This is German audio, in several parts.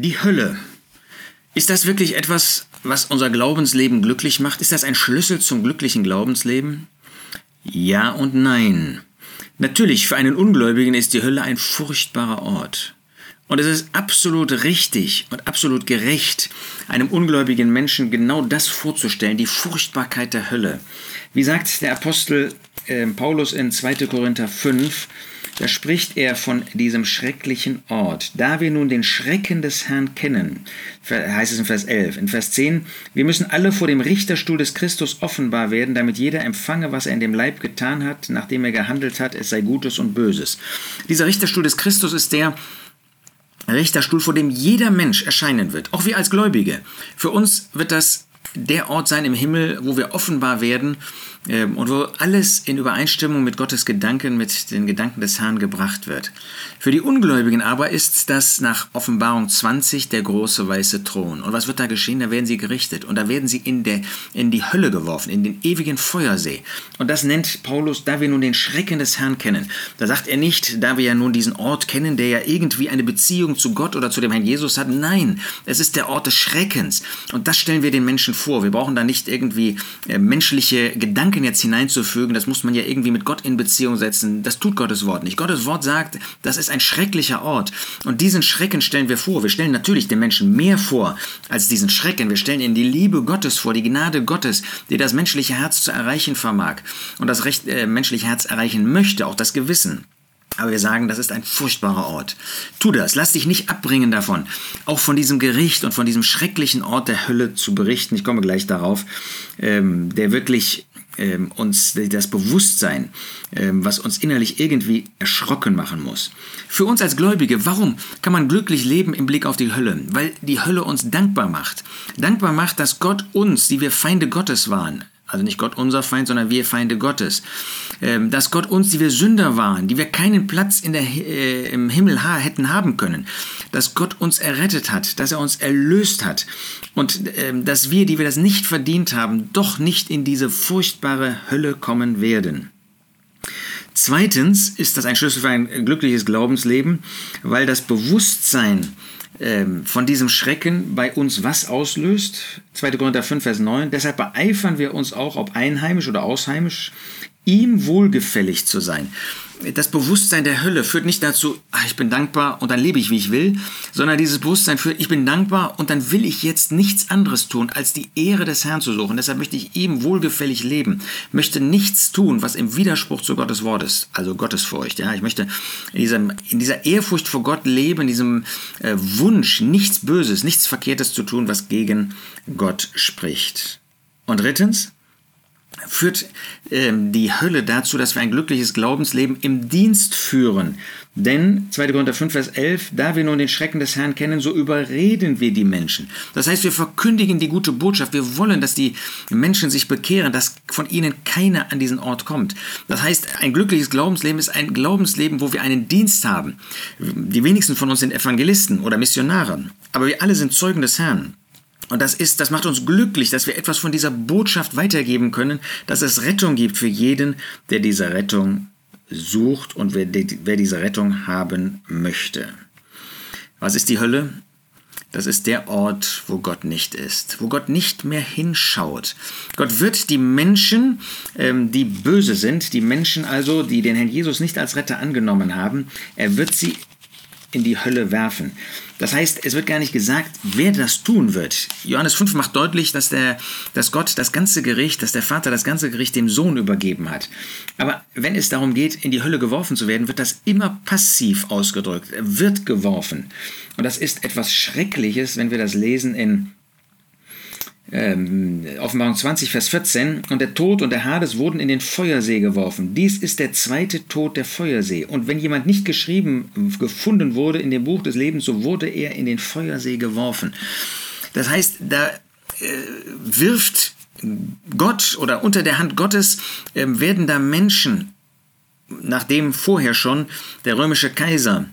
Die Hölle. Ist das wirklich etwas, was unser Glaubensleben glücklich macht? Ist das ein Schlüssel zum glücklichen Glaubensleben? Ja und nein. Natürlich, für einen Ungläubigen ist die Hölle ein furchtbarer Ort. Und es ist absolut richtig und absolut gerecht, einem ungläubigen Menschen genau das vorzustellen, die Furchtbarkeit der Hölle. Wie sagt der Apostel äh, Paulus in 2. Korinther 5, da spricht er von diesem schrecklichen Ort. Da wir nun den Schrecken des Herrn kennen, heißt es in Vers 11. In Vers 10, wir müssen alle vor dem Richterstuhl des Christus offenbar werden, damit jeder empfange, was er in dem Leib getan hat, nachdem er gehandelt hat, es sei Gutes und Böses. Dieser Richterstuhl des Christus ist der, Richterstuhl, vor dem jeder Mensch erscheinen wird, auch wir als Gläubige. Für uns wird das der Ort sein im Himmel, wo wir offenbar werden und wo alles in Übereinstimmung mit Gottes Gedanken, mit den Gedanken des Herrn gebracht wird. Für die Ungläubigen aber ist das nach Offenbarung 20 der große weiße Thron. Und was wird da geschehen? Da werden sie gerichtet und da werden sie in, der, in die Hölle geworfen, in den ewigen Feuersee. Und das nennt Paulus, da wir nun den Schrecken des Herrn kennen. Da sagt er nicht, da wir ja nun diesen Ort kennen, der ja irgendwie eine Beziehung zu Gott oder zu dem Herrn Jesus hat. Nein, es ist der Ort des Schreckens. Und das stellen wir den Menschen vor. Wir brauchen da nicht irgendwie äh, menschliche Gedanken Gedanken jetzt hineinzufügen, das muss man ja irgendwie mit Gott in Beziehung setzen. Das tut Gottes Wort nicht. Gottes Wort sagt, das ist ein schrecklicher Ort. Und diesen Schrecken stellen wir vor. Wir stellen natürlich den Menschen mehr vor als diesen Schrecken. Wir stellen ihnen die Liebe Gottes vor, die Gnade Gottes, die das menschliche Herz zu erreichen vermag und das recht, äh, menschliche Herz erreichen möchte, auch das Gewissen. Aber wir sagen, das ist ein furchtbarer Ort. Tu das, lass dich nicht abbringen davon, auch von diesem Gericht und von diesem schrecklichen Ort der Hölle zu berichten. Ich komme gleich darauf, ähm, der wirklich ähm, uns das Bewusstsein, ähm, was uns innerlich irgendwie erschrocken machen muss. Für uns als Gläubige, warum kann man glücklich leben im Blick auf die Hölle? Weil die Hölle uns dankbar macht. Dankbar macht, dass Gott uns, die wir Feinde Gottes waren, also nicht Gott unser Feind, sondern wir Feinde Gottes. Ähm, dass Gott uns, die wir Sünder waren, die wir keinen Platz in der, äh, im Himmel hätten haben können, dass Gott uns errettet hat, dass er uns erlöst hat und ähm, dass wir, die wir das nicht verdient haben, doch nicht in diese furchtbare Hölle kommen werden. Zweitens ist das ein Schlüssel für ein glückliches Glaubensleben, weil das Bewusstsein ähm, von diesem Schrecken bei uns was auslöst. 2. Korinther 5, Vers 9. Deshalb beeifern wir uns auch, ob einheimisch oder ausheimisch, ihm wohlgefällig zu sein das Bewusstsein der Hölle führt nicht dazu, ach, ich bin dankbar und dann lebe ich, wie ich will, sondern dieses Bewusstsein führt, ich bin dankbar und dann will ich jetzt nichts anderes tun, als die Ehre des Herrn zu suchen. Deshalb möchte ich ihm wohlgefällig leben, möchte nichts tun, was im Widerspruch zu Gottes Wort ist, also Gottesfurcht. Ja, ich möchte in, diesem, in dieser Ehrfurcht vor Gott leben, in diesem äh, Wunsch, nichts Böses, nichts Verkehrtes zu tun, was gegen Gott spricht. Und drittens, führt ähm, die Hölle dazu, dass wir ein glückliches Glaubensleben im Dienst führen. Denn, 2. Korinther 5, Vers 11, da wir nun den Schrecken des Herrn kennen, so überreden wir die Menschen. Das heißt, wir verkündigen die gute Botschaft. Wir wollen, dass die Menschen sich bekehren, dass von ihnen keiner an diesen Ort kommt. Das heißt, ein glückliches Glaubensleben ist ein Glaubensleben, wo wir einen Dienst haben. Die wenigsten von uns sind Evangelisten oder Missionare, aber wir alle sind Zeugen des Herrn. Und das ist, das macht uns glücklich, dass wir etwas von dieser Botschaft weitergeben können, dass es Rettung gibt für jeden, der diese Rettung sucht und wer, wer diese Rettung haben möchte. Was ist die Hölle? Das ist der Ort, wo Gott nicht ist, wo Gott nicht mehr hinschaut. Gott wird die Menschen, ähm, die böse sind, die Menschen also, die den Herrn Jesus nicht als Retter angenommen haben, er wird sie in die Hölle werfen. Das heißt, es wird gar nicht gesagt, wer das tun wird. Johannes 5 macht deutlich, dass, der, dass Gott das ganze Gericht, dass der Vater das ganze Gericht dem Sohn übergeben hat. Aber wenn es darum geht, in die Hölle geworfen zu werden, wird das immer passiv ausgedrückt. Er wird geworfen. Und das ist etwas Schreckliches, wenn wir das lesen in ähm, Offenbarung 20, Vers 14, und der Tod und der Hades wurden in den Feuersee geworfen. Dies ist der zweite Tod der Feuersee. Und wenn jemand nicht geschrieben, gefunden wurde in dem Buch des Lebens, so wurde er in den Feuersee geworfen. Das heißt, da äh, wirft Gott oder unter der Hand Gottes äh, werden da Menschen, nachdem vorher schon der römische Kaiser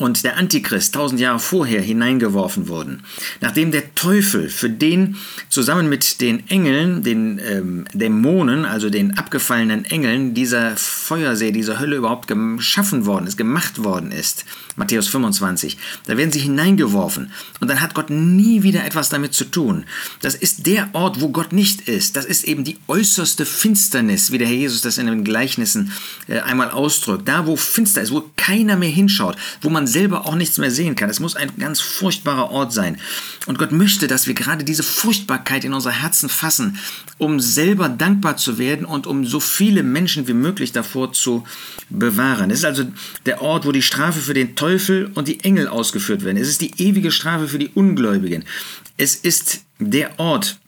und der Antichrist tausend Jahre vorher hineingeworfen wurden, nachdem der Teufel für den zusammen mit den Engeln, den ähm, Dämonen, also den abgefallenen Engeln, dieser Feuersee, dieser Hölle überhaupt geschaffen worden ist, gemacht worden ist, Matthäus 25. Da werden sie hineingeworfen und dann hat Gott nie wieder etwas damit zu tun. Das ist der Ort, wo Gott nicht ist. Das ist eben die äußerste Finsternis, wie der Herr Jesus das in den Gleichnissen äh, einmal ausdrückt. Da, wo finster ist, wo keiner mehr hinschaut, wo man selber auch nichts mehr sehen kann. Es muss ein ganz furchtbarer Ort sein. Und Gott möchte, dass wir gerade diese Furchtbarkeit in unser Herzen fassen, um selber dankbar zu werden und um so viele Menschen wie möglich davor zu bewahren. Es ist also der Ort, wo die Strafe für den Teufel und die Engel ausgeführt werden. Es ist die ewige Strafe für die Ungläubigen. Es ist der Ort,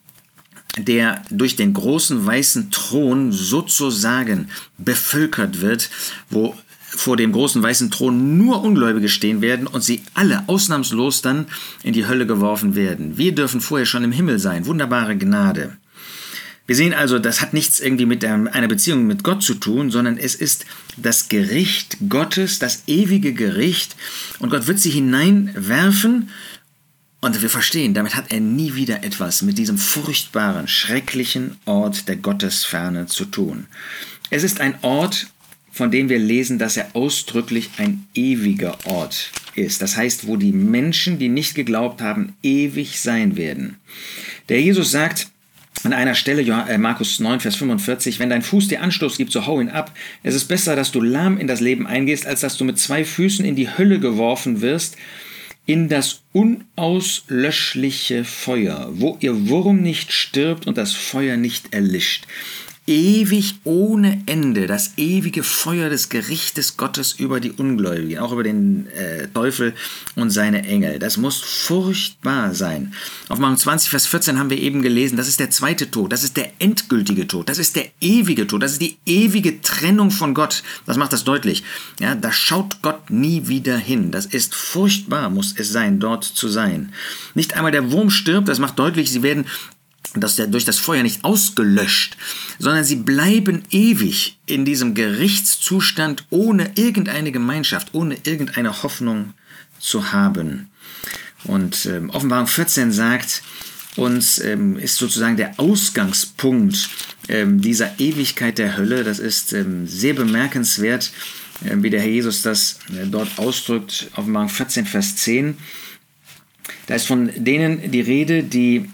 der durch den großen weißen Thron sozusagen bevölkert wird, wo vor dem großen weißen Thron nur Ungläubige stehen werden und sie alle ausnahmslos dann in die Hölle geworfen werden. Wir dürfen vorher schon im Himmel sein. Wunderbare Gnade. Wir sehen also, das hat nichts irgendwie mit einer Beziehung mit Gott zu tun, sondern es ist das Gericht Gottes, das ewige Gericht. Und Gott wird sie hineinwerfen. Und wir verstehen, damit hat er nie wieder etwas mit diesem furchtbaren, schrecklichen Ort der Gottesferne zu tun. Es ist ein Ort, von dem wir lesen, dass er ausdrücklich ein ewiger Ort ist. Das heißt, wo die Menschen, die nicht geglaubt haben, ewig sein werden. Der Jesus sagt, an einer Stelle, äh, Markus 9, Vers 45, wenn dein Fuß dir Anstoß gibt, so hau ihn ab. Es ist besser, dass du lahm in das Leben eingehst, als dass du mit zwei Füßen in die Hölle geworfen wirst, in das unauslöschliche Feuer, wo ihr Wurm nicht stirbt und das Feuer nicht erlischt ewig ohne Ende das ewige Feuer des Gerichtes Gottes über die Ungläubigen, auch über den äh, Teufel und seine Engel. Das muss furchtbar sein. Auf Mark 20, Vers 14 haben wir eben gelesen, das ist der zweite Tod, das ist der endgültige Tod, das ist der ewige Tod, das ist die ewige Trennung von Gott. Das macht das deutlich. Ja, da schaut Gott nie wieder hin. Das ist furchtbar, muss es sein, dort zu sein. Nicht einmal der Wurm stirbt, das macht deutlich, sie werden dass der durch das Feuer nicht ausgelöscht, sondern sie bleiben ewig in diesem Gerichtszustand ohne irgendeine Gemeinschaft, ohne irgendeine Hoffnung zu haben. Und ähm, Offenbarung 14 sagt, uns ähm, ist sozusagen der Ausgangspunkt ähm, dieser Ewigkeit der Hölle. Das ist ähm, sehr bemerkenswert, äh, wie der Herr Jesus das äh, dort ausdrückt, Offenbarung 14, Vers 10. Da ist von denen die Rede, die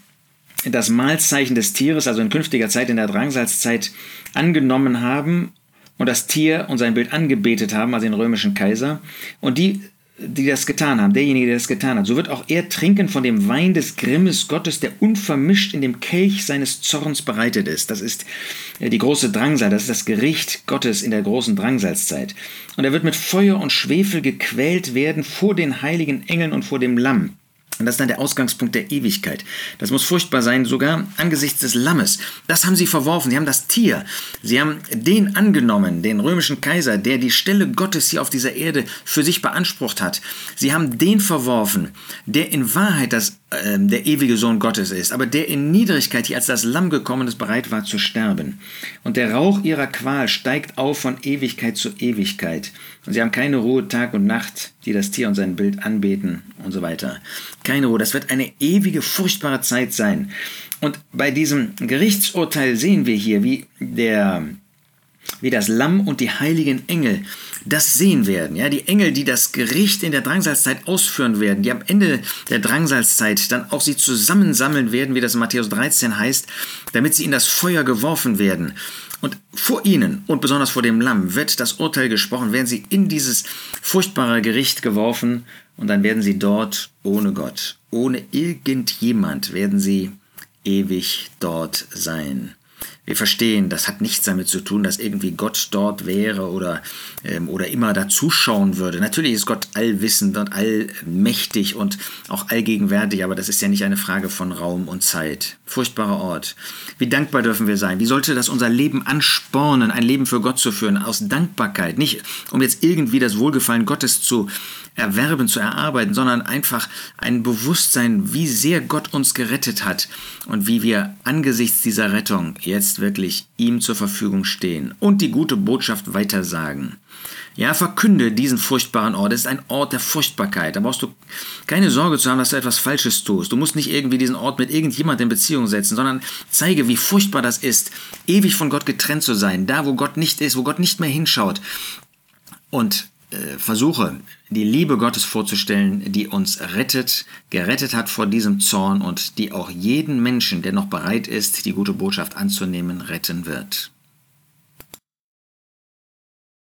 das Mahlzeichen des Tieres, also in künftiger Zeit, in der Drangsalzzeit, angenommen haben und das Tier und sein Bild angebetet haben, also den römischen Kaiser, und die, die das getan haben, derjenige, der das getan hat, so wird auch er trinken von dem Wein des Grimmes Gottes, der unvermischt in dem Kelch seines Zorns bereitet ist. Das ist äh, die große Drangsal, das ist das Gericht Gottes in der großen Drangsalzzeit. Und er wird mit Feuer und Schwefel gequält werden vor den heiligen Engeln und vor dem Lamm. Und das ist dann der Ausgangspunkt der Ewigkeit. Das muss furchtbar sein, sogar angesichts des Lammes. Das haben sie verworfen. Sie haben das Tier. Sie haben den angenommen, den römischen Kaiser, der die Stelle Gottes hier auf dieser Erde für sich beansprucht hat. Sie haben den verworfen, der in Wahrheit das, der ewige Sohn Gottes ist, aber der in Niedrigkeit hier als das Lamm gekommen ist, bereit war zu sterben. Und der Rauch ihrer Qual steigt auf von Ewigkeit zu Ewigkeit. Und sie haben keine Ruhe Tag und Nacht, die das Tier und sein Bild anbeten und so weiter. Keine Ruhe. Das wird eine ewige, furchtbare Zeit sein. Und bei diesem Gerichtsurteil sehen wir hier, wie der wie das Lamm und die heiligen Engel das sehen werden. Ja, die Engel, die das Gericht in der Drangsalzzeit ausführen werden, die am Ende der Drangsalzzeit dann auch sie zusammensammeln werden, wie das in Matthäus 13 heißt, damit sie in das Feuer geworfen werden. Und vor ihnen und besonders vor dem Lamm wird das Urteil gesprochen, werden sie in dieses furchtbare Gericht geworfen und dann werden sie dort ohne Gott, ohne irgendjemand werden sie ewig dort sein. Wir verstehen, das hat nichts damit zu tun, dass irgendwie Gott dort wäre oder, ähm, oder immer da zuschauen würde. Natürlich ist Gott allwissend und allmächtig und auch allgegenwärtig, aber das ist ja nicht eine Frage von Raum und Zeit. Furchtbarer Ort. Wie dankbar dürfen wir sein? Wie sollte das unser Leben anspornen, ein Leben für Gott zu führen, aus Dankbarkeit? Nicht um jetzt irgendwie das Wohlgefallen Gottes zu erwerben, zu erarbeiten, sondern einfach ein Bewusstsein, wie sehr Gott uns gerettet hat und wie wir angesichts dieser Rettung jetzt wirklich ihm zur Verfügung stehen und die gute Botschaft weitersagen. Ja, verkünde diesen furchtbaren Ort. Es ist ein Ort der Furchtbarkeit. Da brauchst du keine Sorge zu haben, dass du etwas Falsches tust. Du musst nicht irgendwie diesen Ort mit irgendjemand in Beziehung setzen, sondern zeige, wie furchtbar das ist, ewig von Gott getrennt zu sein, da wo Gott nicht ist, wo Gott nicht mehr hinschaut. Und versuche, die Liebe Gottes vorzustellen, die uns rettet, gerettet hat vor diesem Zorn und die auch jeden Menschen, der noch bereit ist, die gute Botschaft anzunehmen, retten wird.